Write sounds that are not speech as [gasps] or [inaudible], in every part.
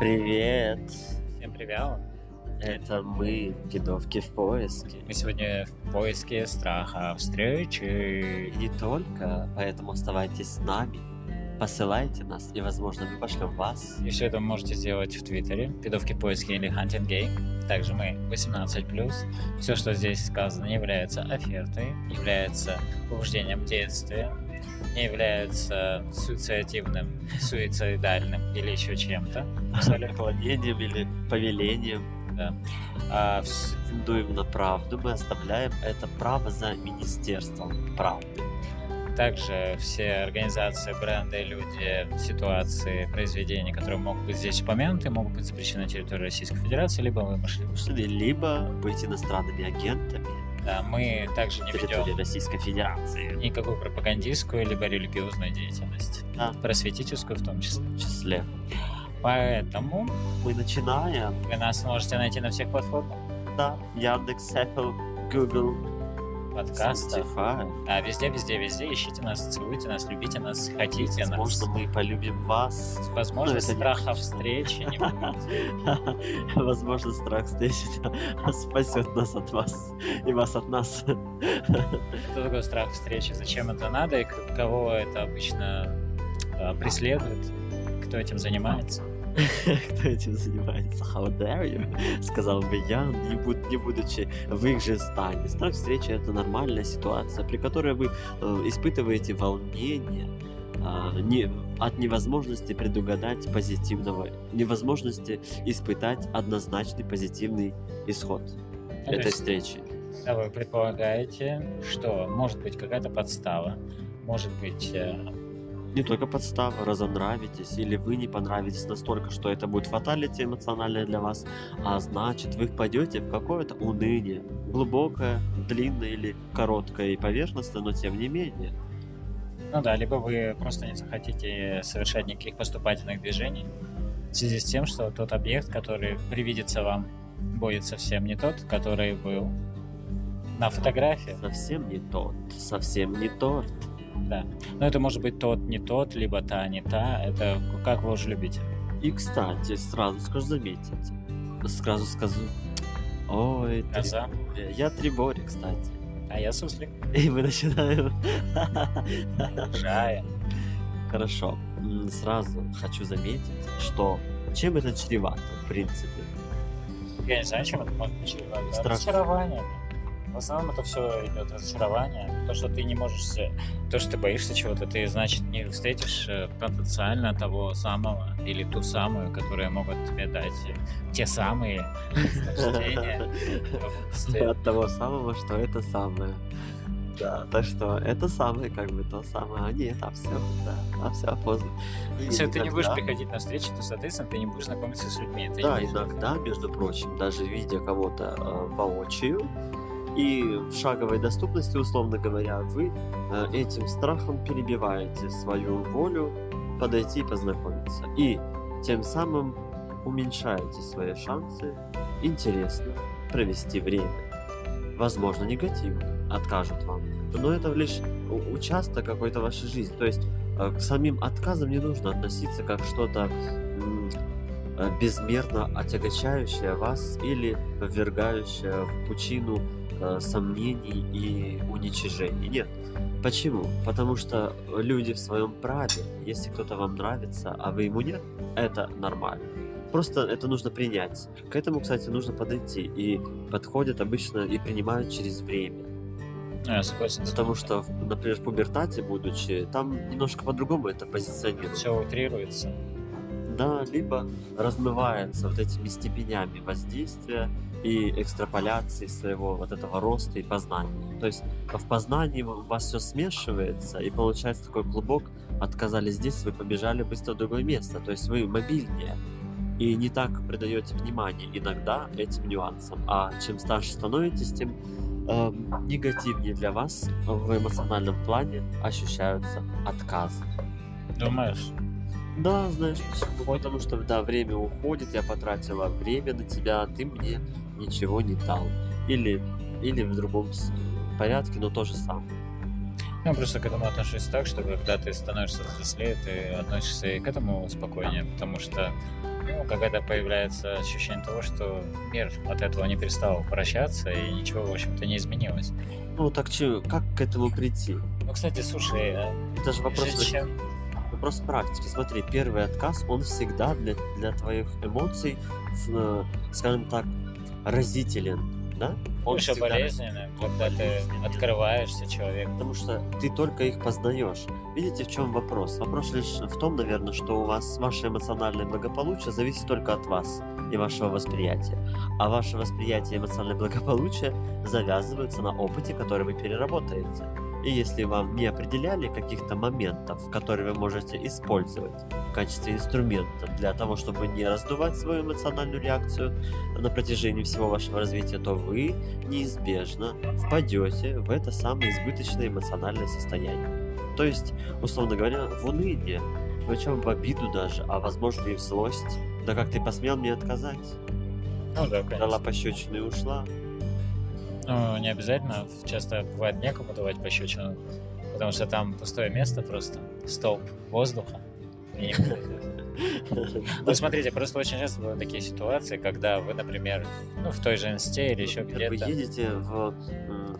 Привет! Всем привет! Это мы, кидовки в поиске. Мы сегодня в поиске страха встречи. И не только, поэтому оставайтесь с нами. Посылайте нас, и, возможно, мы пошлем вас. И все это вы можете сделать в Твиттере, кидовки в поиске или Hunting Game. Также мы 18+. Все, что здесь сказано, является офертой, является побуждением действия, не является суицидивным, суицидальным или еще чем-то. Поклонением или повелением. Да. А, претендуем на правду, мы оставляем это право за Министерством правды. Также все организации, бренды, люди, ситуации, произведения, которые могут быть здесь упомянуты, могут быть запрещены на территории Российской Федерации, либо вымышлены. Либо быть иностранными агентами. Да, мы также не ведем Российской Федерации. никакую пропагандистскую либо религиозную деятельность. Да. Просветительскую в том числе. В числе. Поэтому Мы начинаем. вы нас можете найти на всех платформах Да, Яндекс, Apple, Google, подкастов. Spotify. А везде, везде, везде ищите нас, целуйте нас, любите нас, хотите нас. Возможно, мы полюбим вас. Возможно, Ну, это не- страха встречи не будет. [laughs] Возможно, страх встречи [laughs] спасет нас от вас и вас от нас. Что такое страх встречи? Зачем это надо и кого это обычно а, преследует? Кто этим занимается? [laughs] Кто этим занимается? How dare you? [laughs] Сказал бы я, не, буд- не будучи в их же стане. Страх встречи — это нормальная ситуация, при которой вы э, испытываете волнение, а, не, от невозможности предугадать позитивного, невозможности испытать однозначный позитивный исход то этой встречи. когда вы предполагаете, что может быть какая-то подстава, может быть э, Не только подстава, разонравитесь, или вы не понравитесь настолько, что это будет фаталити эмоциональное для вас, а значит вы впадете в какое-то уныние, глубокое, длинное или короткое и поверхностное, но тем не менее. Ну да, либо вы просто не захотите совершать никаких поступательных движений в связи с тем, что тот объект, который привидится вам, будет совсем не тот, который был на фотографии. Совсем не тот, совсем не тот. Да. Но это может быть тот, не тот, либо та, не та. Это как вы уже любите. И, кстати, сразу скажу заметить, сразу скажу, ой, Коза. Трибори. я Трибори, кстати. А я суслик. И мы начинаем. Жая. Хорошо. Сразу хочу заметить, что чем это чревато, в принципе. Я не знаю, чем это может быть чревато. Страх. Разочарование. В основном это все идет разочарование. То, что ты не можешь, то, что ты боишься чего-то, ты, значит, не встретишь э, потенциально того самого или ту самую, которые могут тебе дать э, те самые. [laughs] От того самого, что это самое. Да, так что это самое, как бы то самое, а нет, а все, да, а все поздно. И Если ты не будешь приходить на встречи, то, соответственно, ты не будешь знакомиться с людьми. Это Да, иногда, между прочим, даже видя кого-то э, воочию и в шаговой доступности, условно говоря, вы э, этим страхом перебиваете свою волю подойти и познакомиться. И тем самым уменьшаете свои шансы интересно провести время. Возможно, негативно откажут вам. Но это лишь участок какой-то вашей жизни. То есть э, к самим отказам не нужно относиться как что-то э, безмерно отягощающее вас или ввергающее в пучину э, сомнений и уничижений. Нет. Почему? Потому что люди в своем праве, если кто-то вам нравится, а вы ему нет, это нормально. Просто это нужно принять. К этому, кстати, нужно подойти. И подходят обычно и принимают через время. Ну, я согласен. Потому что, например, в пубертате, будучи, там немножко по-другому это позиционируется. все утрируется. Да, либо размывается вот этими степенями воздействия и экстраполяции своего вот этого роста и познания. То есть в познании у вас все смешивается, и получается такой клубок, отказали здесь, вы побежали быстро в другое место. То есть вы мобильнее и не так придаете внимание иногда этим нюансам. А чем старше становитесь, тем эм, негативнее для вас в эмоциональном плане ощущаются отказы. Думаешь? Да, знаешь почему? Потому что, да, время уходит, я потратила время на тебя, а ты мне ничего не дал. Или, или в другом порядке, но то же самое. Я просто к этому отношусь так, что когда ты становишься взрослее, ты относишься и к этому спокойнее, потому что ну, когда появляется ощущение того, что мир от этого не перестал вращаться и ничего, в общем-то, не изменилось. Ну так че, как к этому прийти? Ну, кстати, слушай, а Это же вопрос, чем- вопрос практики. Смотри, первый отказ, он всегда для, для твоих эмоций, э, скажем так, разителен, да? Он всегда болезненно, когда ты болезненен. открываешься человеку. Потому что ты только их познаешь. Видите, в чем вопрос? Вопрос лишь в том, наверное, что у вас ваше эмоциональное благополучие зависит только от вас и вашего восприятия. А ваше восприятие и эмоциональное благополучие завязываются на опыте, который вы переработаете. И если вам не определяли каких-то моментов, которые вы можете использовать в качестве инструмента для того, чтобы не раздувать свою эмоциональную реакцию на протяжении всего вашего развития, то вы неизбежно впадете в это самое избыточное эмоциональное состояние. То есть, условно говоря, в уныние, причем в обиду даже, а возможно и в злость. Да как ты посмел мне отказать? Ну да, Дала конечно. пощечину и ушла. Ну, не обязательно. Часто бывает некому давать пощечину, потому что там пустое место просто, столб воздуха. [laughs] Ну, смотрите, просто очень часто бывают такие ситуации, когда вы, например, ну, в той же инсте или еще Например, Вы где-то, едете в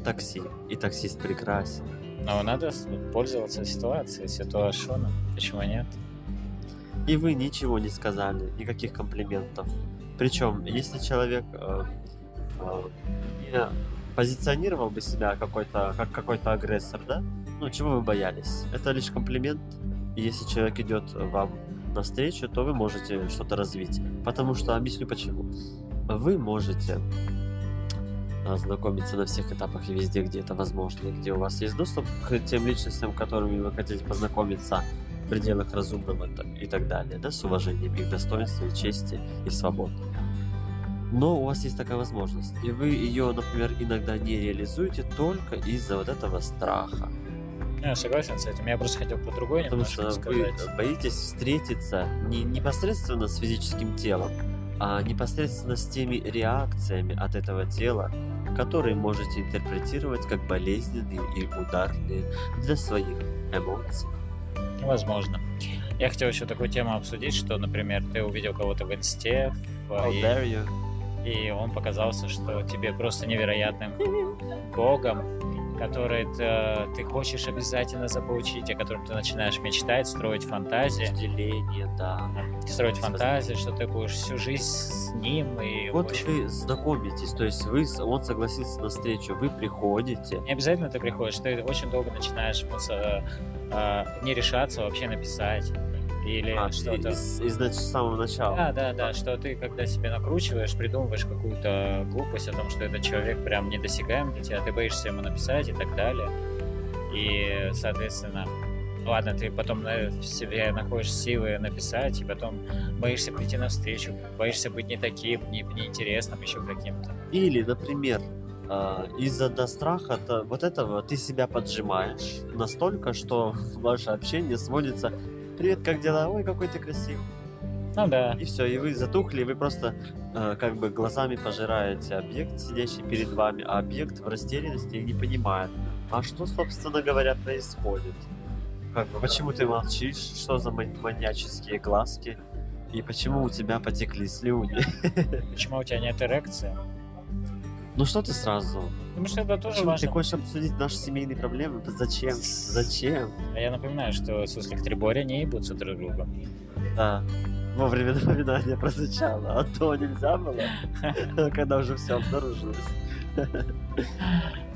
такси, и таксист прекрасен. но надо пользоваться ситуацией, ситуационом. Почему нет? И вы ничего не сказали, никаких комплиментов. Причем, если человек э, э, не позиционировал бы себя какой-то, как какой-то агрессор, да? Ну, чего вы боялись? Это лишь комплимент. Если человек идет вам навстречу, то вы можете что-то развить. Потому что, объясню почему. Вы можете а, знакомиться на всех этапах и везде, где это возможно, и где у вас есть доступ к тем личностям, которыми вы хотите познакомиться в пределах разумного и так далее, да, с уважением их достоинства, и чести и свобод. Но у вас есть такая возможность, и вы ее, например, иногда не реализуете только из-за вот этого страха. Я согласен с этим. Я просто хотел про другое Потому что вы сказать. боитесь встретиться не непосредственно с физическим телом, а непосредственно с теми реакциями от этого тела, которые можете интерпретировать как болезненные и ударные для своих эмоций. Возможно. Я хотел еще такую тему обсудить, что, например, ты увидел кого-то в инсте, в- How и? И он показался, что тебе просто невероятным богом, который ты, ты хочешь обязательно заполучить, о котором ты начинаешь мечтать, строить фантазии, Разделение, да. строить С фантазии, что ты будешь всю жизнь с ним и Вот общем, вы знакомитесь, то есть вы, он согласился на встречу, вы приходите, Не обязательно ты приходишь, ты очень долго начинаешь со- а, не решаться вообще написать или а, что-то. из, из с самого начала. Да, да, да, что ты, когда себе накручиваешь, придумываешь какую-то глупость о том, что этот человек прям недосягаем для тебя, ты боишься ему написать и так далее. И, соответственно, ладно, ты потом на- в себе находишь силы написать, и потом боишься прийти на встречу, боишься быть не таким, не, неинтересным, еще каким-то. Или, например, а, из-за до страха то вот этого ты себя поджимаешь настолько, что [laughs] ваше общение сводится «Привет, как дела? Ой, какой ты красивый». Ну да, И все, и вы затухли, и вы просто э, как бы глазами пожираете объект, сидящий перед вами, а объект в растерянности и не понимает, а что, собственно говоря, происходит. Как бы, почему ты молчишь, что за ман- маньяческие глазки, и почему у тебя потекли слюни. почему у тебя нет эрекции? Ну что ты сразу? Потому что это тоже Почему ты важно. хочешь обсудить наши семейные проблемы? Зачем? Зачем? А я напоминаю, что суслик Триборя не ебутся друг друга. Да. Вовремя напоминание прозвучало, а то нельзя было, когда уже все обнаружилось.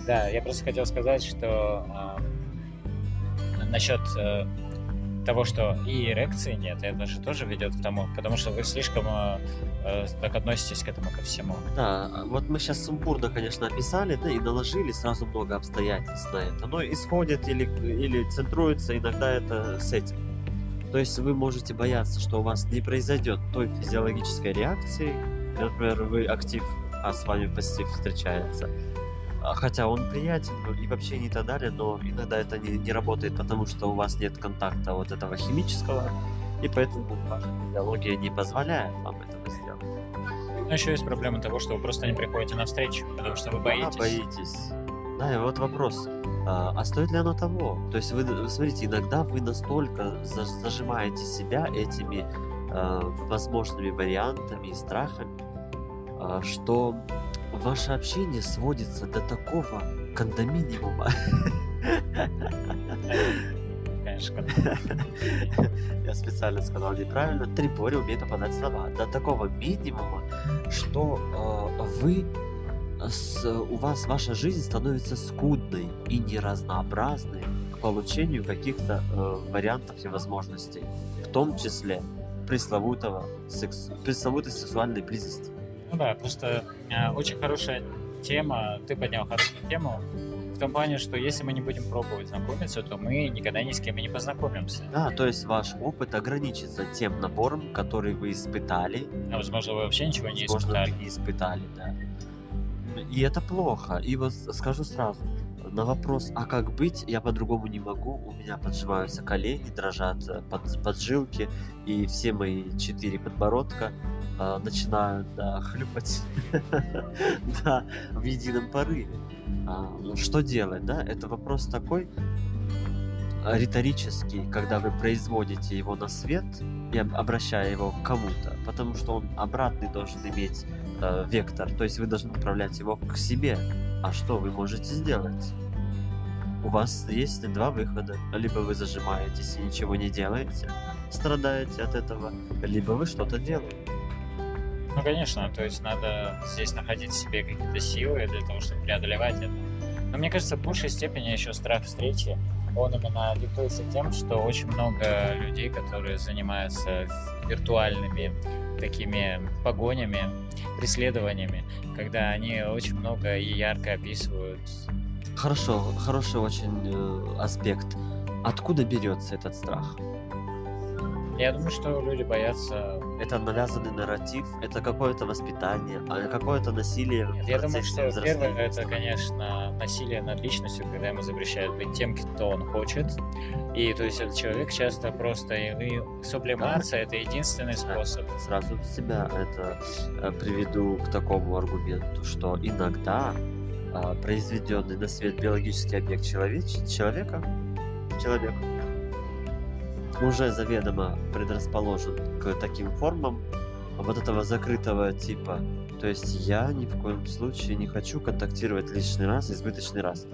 Да, я просто хотел сказать, что а, насчет э, того, что и эрекции нет, это же тоже ведет к тому, потому что вы слишком э, э, так относитесь к этому ко всему. Да, вот мы сейчас сумбурно, конечно, описали, да, и наложили сразу много обстоятельств на это. Но исходит или, или центруется иногда это с этим. То есть вы можете бояться, что у вас не произойдет той физиологической реакции. Например, вы актив, а с вами пассив встречается. А Хотя он приятен ну, и вообще не так далее, но иногда это не, не работает, потому что у вас нет контакта вот этого химического, и поэтому ваша физиология не позволяет вам этого сделать. Но еще есть проблема того, что вы просто не приходите на встречу, потому что вы боитесь. Да, боитесь. Да, и вот вопрос. А, а стоит ли оно того? То есть вы, смотрите, иногда вы настолько за- зажимаете себя этими э, возможными вариантами и страхами, э, что ваше общение сводится до такого кондоминиума. Конечно. [laughs] Я специально сказал неправильно. Трипори умеет попадать слова. До такого минимума, что э, вы с, у вас ваша жизнь становится скудной и неразнообразной к получению каких-то э, вариантов и возможностей, в том числе пресловутого секс, пресловутой сексуальной близости. Ну да, просто э, очень хорошая тема, ты поднял хорошую тему, в том плане, что если мы не будем пробовать знакомиться, то мы никогда ни с кем и не познакомимся. Да, то есть ваш опыт ограничится тем набором, который вы испытали. А возможно, вы вообще ничего не Возможно, испытали. вы не испытали, да. И это плохо. И вот скажу сразу, на вопрос, а как быть, я по-другому не могу. У меня поджимаются колени, дрожат э, под, поджилки, и все мои четыре подбородка э, начинают да, [laughs] хлюпать [laughs] да, в едином порыве. А, ну, что делать, да? Это вопрос такой а, риторический, когда вы производите его на свет и об- обращая его к кому-то, потому что он обратный должен иметь э, вектор, то есть вы должны направлять его к себе. А что вы можете сделать? У вас есть два выхода. Либо вы зажимаетесь и ничего не делаете, страдаете от этого, либо вы что-то делаете. Ну, конечно, то есть надо здесь находить в себе какие-то силы для того, чтобы преодолевать это. Но мне кажется, в большей степени еще страх встречи, он именно диктуется тем, что очень много людей, которые занимаются виртуальными такими погонями, преследованиями, когда они очень много и ярко описывают. Хорошо, хороший очень э, аспект. Откуда берется этот страх? Я думаю, что люди боятся... Это навязанный нарратив, это какое-то воспитание, а какое-то насилие в Я думаю, что первое это, конечно, насилие над личностью, когда ему запрещают быть тем, кто он хочет. И то есть этот человек часто просто и, и сублимация это единственный способ. Сразу себя это э, приведу к такому аргументу, что иногда а, произведенный на свет биологический объект человеч- человека, человек, уже заведомо предрасположен к таким формам вот этого закрытого типа. То есть я ни в коем случае не хочу контактировать лишний раз, избыточный раз.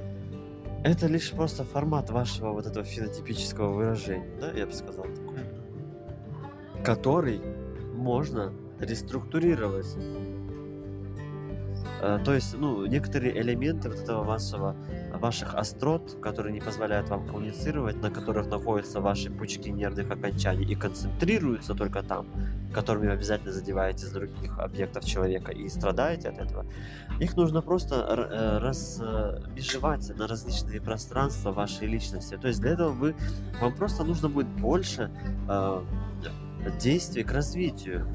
Это лишь просто формат вашего вот этого фенотипического выражения, да, я бы сказал такое который можно реструктурировать. Э, То есть, ну, некоторые элементы вот этого вашего, ваших острот, которые не позволяют вам коммуницировать, на которых находятся ваши пучки нервных окончаний и концентрируются только там, которыми вы обязательно задеваете с других объектов человека и страдаете от этого, их нужно просто э, размежевать на различные пространства вашей личности. То есть для этого вы, вам просто нужно будет больше э, действий к развитию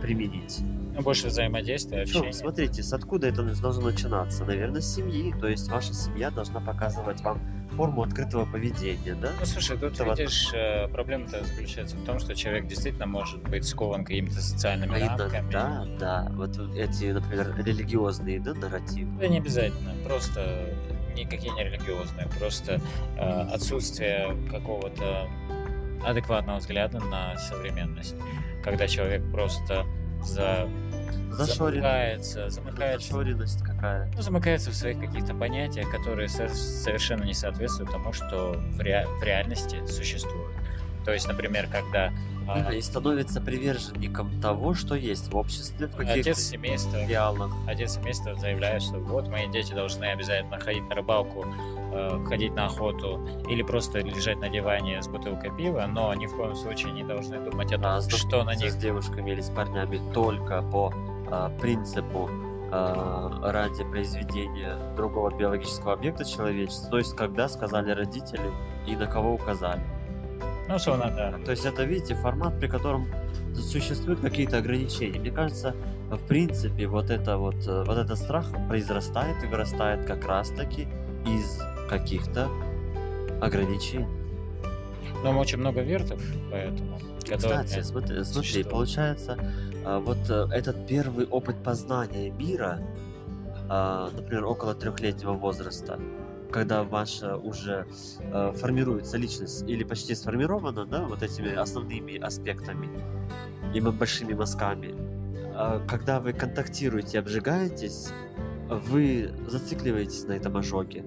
применить. Ну, больше взаимодействия, общения. смотрите, с откуда это должно начинаться? Наверное, с семьи. То есть ваша семья должна показывать вам форму открытого поведения, да? Ну, слушай, тут, Это вот- видишь, э, проблема-то заключается в том, что человек действительно может быть скован какими-то социальными А рамками. иногда, да, вот эти, например, религиозные да, нарративы. Да не обязательно, просто никакие не религиозные, просто э, отсутствие какого-то адекватного взгляда на современность, когда человек просто за... Замыкается, замыкается, Зашоренность какая. ну, замыкается в своих каких-то понятиях, которые со- совершенно не соответствуют тому, что в, ре- в реальности существует. То есть, например, когда а, и становится приверженником того, что есть в обществе, в каких-то отец семейства идеалах. отец семейства заявляет, что вот мои дети должны обязательно ходить на рыбалку, э, ходить на охоту или просто лежать на диване с бутылкой пива, но ни в коем случае не должны думать о том, А что на них с девушками или с парнями только по а, принципу а, ради произведения другого биологического объекта человечества, то есть когда сказали родители и на кого указали. Ну, условно, да. То есть это, видите, формат, при котором существуют какие-то ограничения. Мне кажется, в принципе, вот это вот, э, вот этот страх произрастает и вырастает как раз-таки из каких-то ограничений. Но очень много вертов, поэтому... Кстати, смотри, смотри, получается, а, вот э, этот первый опыт познания мира, а, например, около трехлетнего возраста, когда ваша уже э, формируется личность или почти сформирована, да, вот этими основными аспектами, и большими мазками. А Когда вы контактируете, обжигаетесь, вы зацикливаетесь на этом ожоге.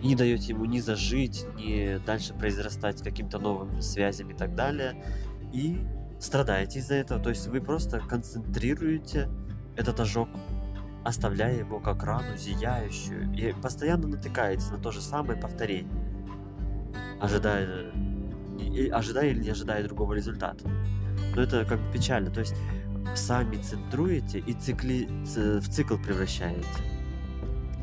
И не даете ему ни зажить, ни дальше произрастать каким-то новым связям и так далее. И страдаете из-за этого. То есть вы просто концентрируете этот ожог, оставляя его как рану зияющую. И постоянно натыкаетесь на то же самое повторение. Ожидая, и- ожидая или не ожидая другого результата. Но это как бы печально. То есть сами центруете и цикли, ц- в цикл превращаете.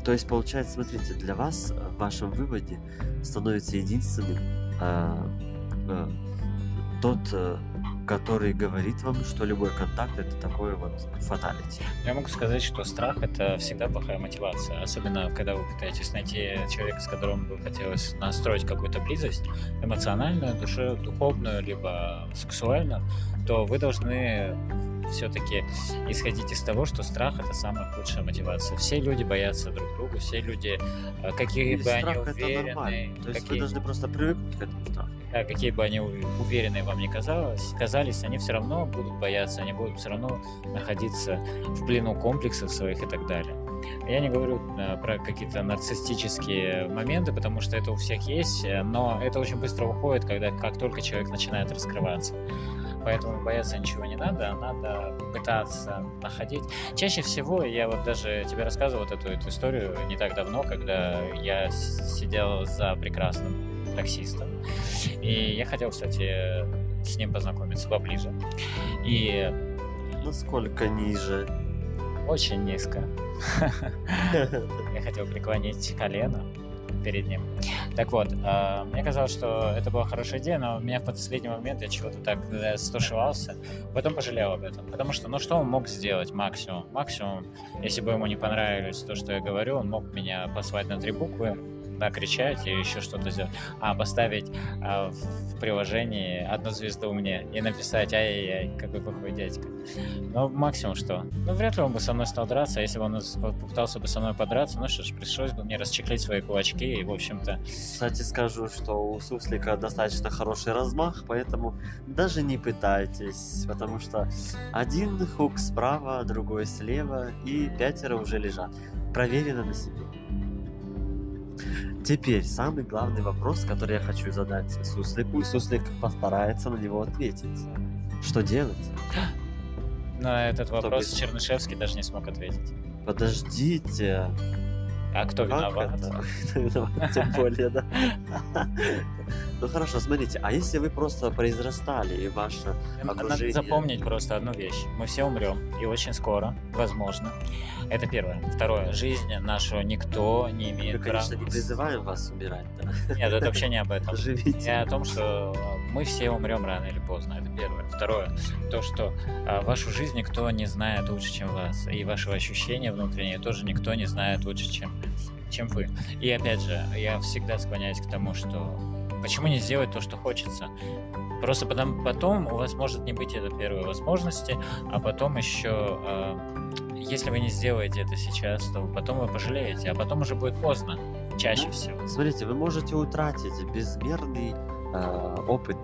То есть, получается, смотрите, для вас э, в вашем выводе становится единственным а, а, тот, э, который говорит вам, что любой контакт это такое вот фаталити. Я могу сказать, что страх это всегда плохая мотивация. Особенно, когда вы пытаетесь найти человека, с которым бы хотелось настроить какую-то близость, эмоциональную, душе, духовную, либо сексуальную, то вы должны все-таки исходить из того, что страх это самая худшая мотивация. Все люди боятся друг друга, все люди, э, какие И бы они страх это уверенные, нормально. То есть какие, вы должны просто привыкнуть к этому страху. да, какие бы они уверенные вам ни казалось, казались, они все равно будут бояться, они будут все равно находиться в плену комплексов своих и так далее. Я не говорю э, про какие-то нарциссические моменты, потому что это у всех есть, э, но это очень быстро уходит, когда как только человек начинает раскрываться. Поэтому бояться ничего не надо, а надо пытаться находить. Чаще всего, я вот даже тебе рассказывал вот эту, эту историю не так давно, когда я сидел за прекрасным таксистом, и я хотел, кстати, с ним познакомиться поближе. И Насколько ниже. очень низко [laughs] я хотел преклонить колено перед ним. Так вот, а, мне казалось, что это была хорошая идея, но меня в последний момент я чего-то так э, стушевался. Потом пожалел об этом. Потому что, ну что он мог сделать максимум? Максимум, если бы ему не понравилось то, что я говорю, он мог меня послать на три буквы, накричать или еще что-то сделать. А поставить а, в, приложении одну звезду мне и написать «Ай-яй-яй, какой плохой дядька». Ну, максимум что? Ну, вряд ли он бы со мной стал драться, а если бы он попытался бы со мной подраться, ну что ж, пришлось бы мне расчехлить свои кулачки, и, в общем-то, Кстати, скажу, что у суслика достаточно хороший размах, поэтому даже не пытайтесь, потому что один хук справа, другой слева, и пятеро уже лежат. Проверено на себе. Теперь самый главный вопрос, который я хочу задать Суслику, и Суслик постарается на него ответить. Что делать? [gasps] на этот Кто вопрос быстро? Чернышевский даже не смог ответить. Подождите. А кто Как виноват? это? [laughs] Кто виноват? Тем [laughs] более, да. [laughs] Ну хорошо, смотрите, а если вы просто произрастали, и ваше Надо окружение. запомнить просто одну вещь. Мы все умрем, и очень скоро, возможно. Это первое. Второе. Жизнь нашу никто не Мы, имеет права... конечно, не призываем вас умирать, да. Нет, это вообще не об этом. Живите. Я о том, что мы все умрем рано или поздно. Это первое. Второе. То, что а, вашу жизнь никто не знает лучше, чем вас. И ваши ощущения внутренние тоже никто не знает лучше, чем, чем вы. И опять же, я всегда склоняюсь к тому, что почему не сделать то, что хочется? Просто потом, потом у вас может не быть этой первой возможности, а потом еще, а, если вы не сделаете это сейчас, то потом вы пожалеете, а потом уже будет поздно, чаще Ну, всего. Смотрите, вы можете утратить безмерный э, опыт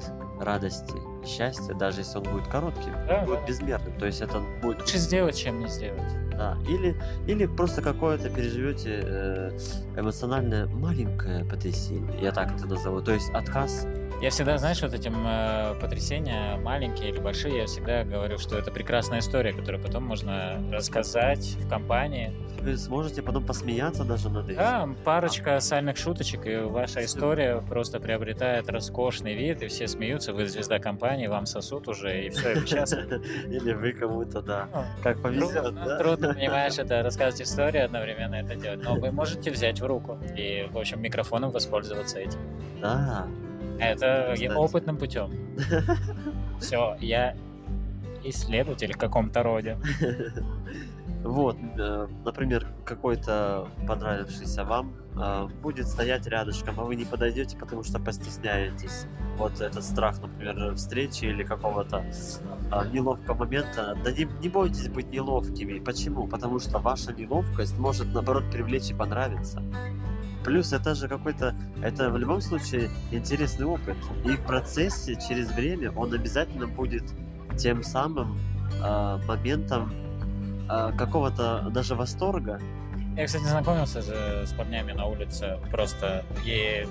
радости и счастья, даже если он будет коротким. Да, будет да. безмерным. То есть это будет Лучше сделать, чем не сделать. Да, или, или просто какое-то переживете э, эмоциональное маленькое потрясение, я так это назову. То есть отказ. Я всегда, знаешь, вот этим э, потрясения, маленькие или большие, я всегда говорю, что это прекрасная история, которую потом можно рассказать в компании. Вы сможете потом посмеяться даже над этим. Да, парочка сальных шуточек, и ваша история просто приобретает роскошный вид, и все смеются, вы звезда компании, вам сосут уже, и все, и вы счастливы. [laughs] Или вы кому-то, да. Ну, Как повезет, да? трудно, [laughs] понимаешь, это рассказывать историю одновременно это делать. Но вы можете взять в руку и, в общем, микрофоном воспользоваться этим. Да. Это Кстати. опытным путем. [laughs] Все, я исследователь в каком-то роде. Вот, э, например, какой-то понравившийся вам э, будет стоять рядышком, а вы не подойдете, потому что постесняетесь. Вот этот страх, например, встречи или какого-то а, неловкого момента. Да не, не бойтесь быть неловкими. Почему? Потому что ваша неловкость может, наоборот, привлечь и понравиться. Плюс это же какой-то, это в любом случае интересный опыт. И в процессе, через время, он обязательно будет тем самым э, моментом э, какого-то даже восторга. Я, кстати, знакомился же с парнями на улице просто и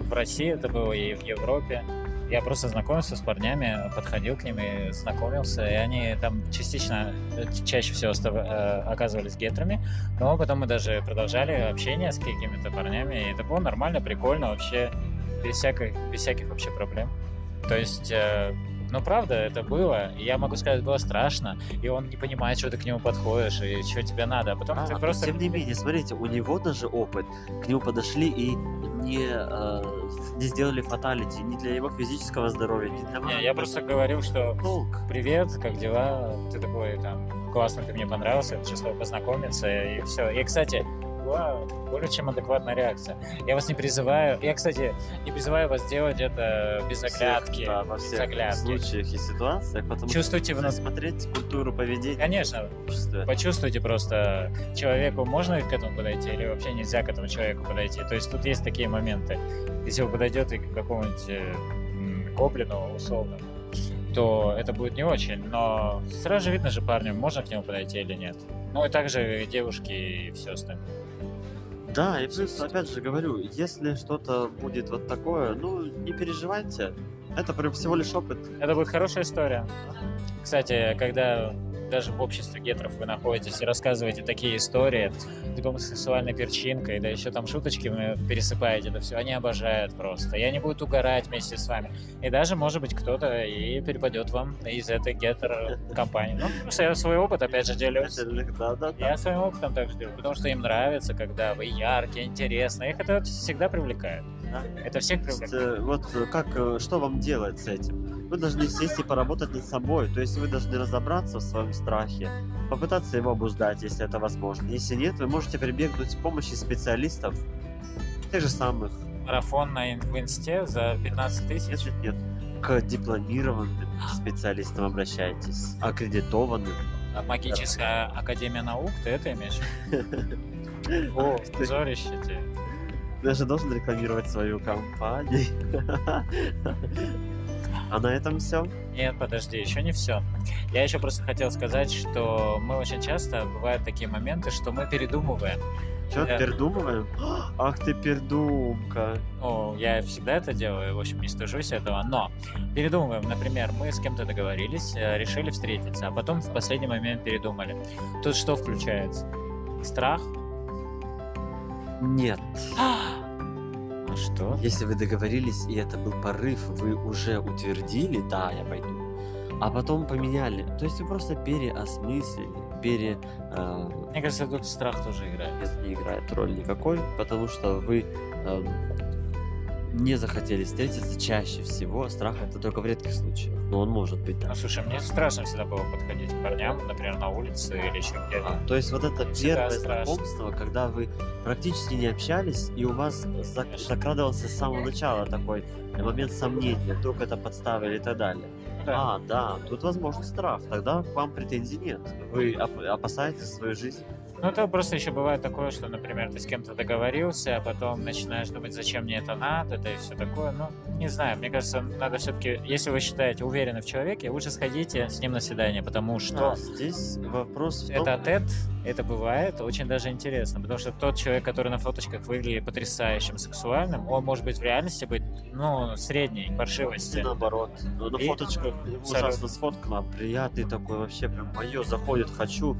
в России это было, и в Европе. Я просто знакомился с парнями, подходил к ним и знакомился, и они там частично, э, чаще всего э, оказывались гетрами, но потом мы даже продолжали общение с какими-то парнями, и это было нормально, прикольно, вообще без всяких, без всяких вообще проблем. То есть э, но правда, это было. И я могу сказать, было страшно. И он не понимает, что ты к нему подходишь и что тебе надо. А потом а, ты просто... Тем не менее, смотрите, у него даже опыт. К нему подошли и не, э, не сделали фаталити ни для его физического здоровья, ни для... Не, я просто говорил, что Толк. привет, как дела? Ты такой, там, классно, ты мне понравился, число познакомиться, и все. И, кстати, была более чем адекватная реакция. Я вас не призываю, я, кстати, не призываю вас делать это без оглядки, всех, да, во без всех оглядки. случаях и ситуациях, потому Чувствуйте что в нас- смотреть культуру поведения Конечно, почувствуйте просто человеку, можно к этому подойти или вообще нельзя к этому человеку подойти. То есть тут есть такие моменты. Если вы подойдете к какому-нибудь э, гоблину условно, то это будет не очень, но сразу же видно же парню, можно к нему подойти или нет. Ну и также и девушки и все остальное. Да, и плюс, опять же говорю, если что-то будет вот такое, ну, не переживайте. Это прям всего лишь опыт. Это будет хорошая история. Кстати, когда даже в обществе гетеров вы находитесь и рассказываете такие истории с гомосексуальной перчинкой, да еще там шуточки вы пересыпаете, это все, они обожают просто. И они будут угорать вместе с вами. И даже, может быть, кто-то и перепадет вам из этой гетер-компании. Ну, просто я свой опыт, опять же, делюсь. Да, да, да. Я своим опытом также делаю, потому что им нравится, когда вы яркие, интересные. Их это всегда привлекает. Да. Это всех есть, привлекает. э, Вот э, как, э, что вам делать с этим? Вы должны сесть и поработать над собой. То есть вы должны разобраться в своем страхе, попытаться его обуздать, если это возможно. Если нет, вы можете прибегнуть к помощи специалистов, тех же самых, Марафон на в инсте за 15 тысяч. если нет, к дипломированным специалистам обращайтесь, аккредитованным. А Магическая академия наук, ты это имеешь? [laughs] О, зорище тебе. Даже должен рекламировать свою компанию. [laughs] А на этом все. Нет, подожди, еще не все. Я еще просто хотел сказать, что мы очень часто бывают такие моменты, что мы передумываем. Че, Да. пердумываем? [gasps] Ах ты пердумка. Ну, я всегда это делаю, в общем, не стыжусь этого, но передумываем. Например, мы с кем-то договорились, э, решили встретиться, а потом в последний момент передумали. Тут что включается? Страх? Нет. А что? Если вы договорились, и это был порыв, вы уже утвердили, да, я пойду. А потом поменяли. То есть вы просто переосмыслили, пере... э, Мне кажется, тут страх тоже играет. это не играет роль никакой, потому что вы эм, не захотели встретиться чаще всего. Страх это только в редких случаях. Но он может быть, да. Ну, слушай, мне страшно всегда было подходить к парням, например, на улице или еще где-то. А, то есть вот это Всегда первое страшно. знакомство, когда вы практически не общались, и у вас зак- закрадывался с самого начала такой момент сомнения, вдруг это подстава и так далее. Да. А, да, тут возможен страх, тогда к вам претензий нет. Вы оп- опасаетесь свою жизнь. Ну, это просто еще бывает такое, что, например, ты с кем-то договорился, а потом начинаешь думать, зачем мне это надо, да и все такое. Ну, не знаю, мне кажется, надо все-таки, если вы считаете уверены в человеке, лучше сходите с ним на свидание, потому что Да, здесь вопрос в том, это тет, это бывает очень даже интересно, потому что тот человек, который на фоточках выглядит потрясающим сексуальным, он может быть в реальности быть, ну, средней паршивости. и наоборот. Но на И- фоточках ужасно сфоткано, приятный такой, вообще прям мое, заходит, хочу.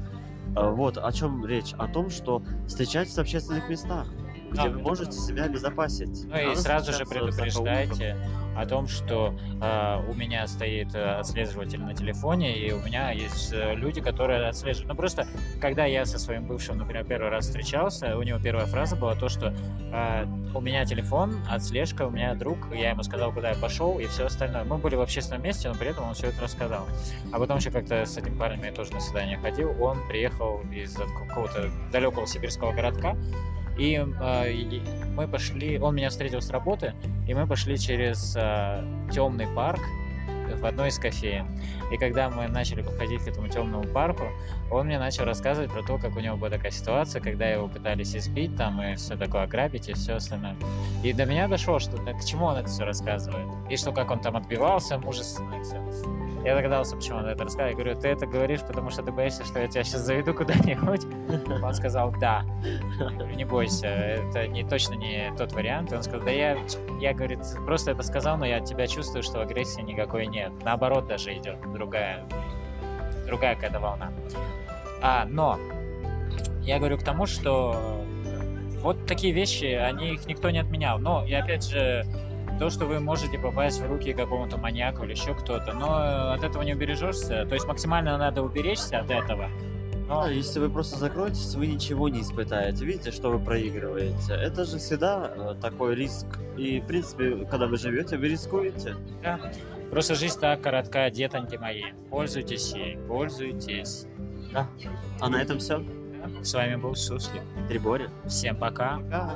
А, Вот, о чем речь? О том, что встречайтесь в общественных местах, где Да, вы можете себя обезопасить. Ну и Надо сразу же предупреждайте о том, что э, у меня стоит э, отслеживатель на телефоне, и у меня есть э, люди, которые отслеживают. Ну просто, когда я со своим бывшим, например, первый раз встречался, у него первая фраза была то, что э, у меня телефон, отслежка, у меня друг, я ему сказал, куда я пошел, и все остальное. Мы были в общественном месте, но при этом он все это рассказал. А потом еще как-то с этим парнем я тоже на свидание ходил, он приехал из какого-то далекого сибирского городка, и э, мы пошли, он меня встретил с работы, и мы пошли через темный парк в одной из кофеин. И когда мы начали подходить к этому темному парку, он мне начал рассказывать про то, как у него была такая ситуация, когда его пытались избить там и все такое ограбить и все остальное. И до меня дошло, что к чему он это все рассказывает. И что как он там отбивался, мужественно и все. Я догадался, почему он это рассказывает. Я говорю, ты это говоришь, потому что ты боишься, что я тебя сейчас заведу куда-нибудь? [laughs] Он сказал, да. Говорю, не бойся, это не, точно не тот вариант. И он сказал, да я, я, говорит, просто это сказал, но я от тебя чувствую, что агрессии никакой нет. Наоборот даже идет другая, другая какая-то волна. А, но я говорю к тому, что вот такие вещи, они их никто не отменял. Но, и опять же, то, что вы можете попасть в руки какому-то маньяку или еще кто-то, но от этого не убережешься. То есть максимально надо уберечься от этого. Но... Да, если вы просто закроетесь, вы ничего не испытаете. Видите, что вы проигрываете. Это же всегда э, такой риск. И, в принципе, когда вы живете, вы рискуете. Да. Просто жизнь так коротка, детоньки мои. Пользуйтесь ей, пользуйтесь. Да. А на этом все. С вами был Суслик. Трибори. Всем пока. Пока.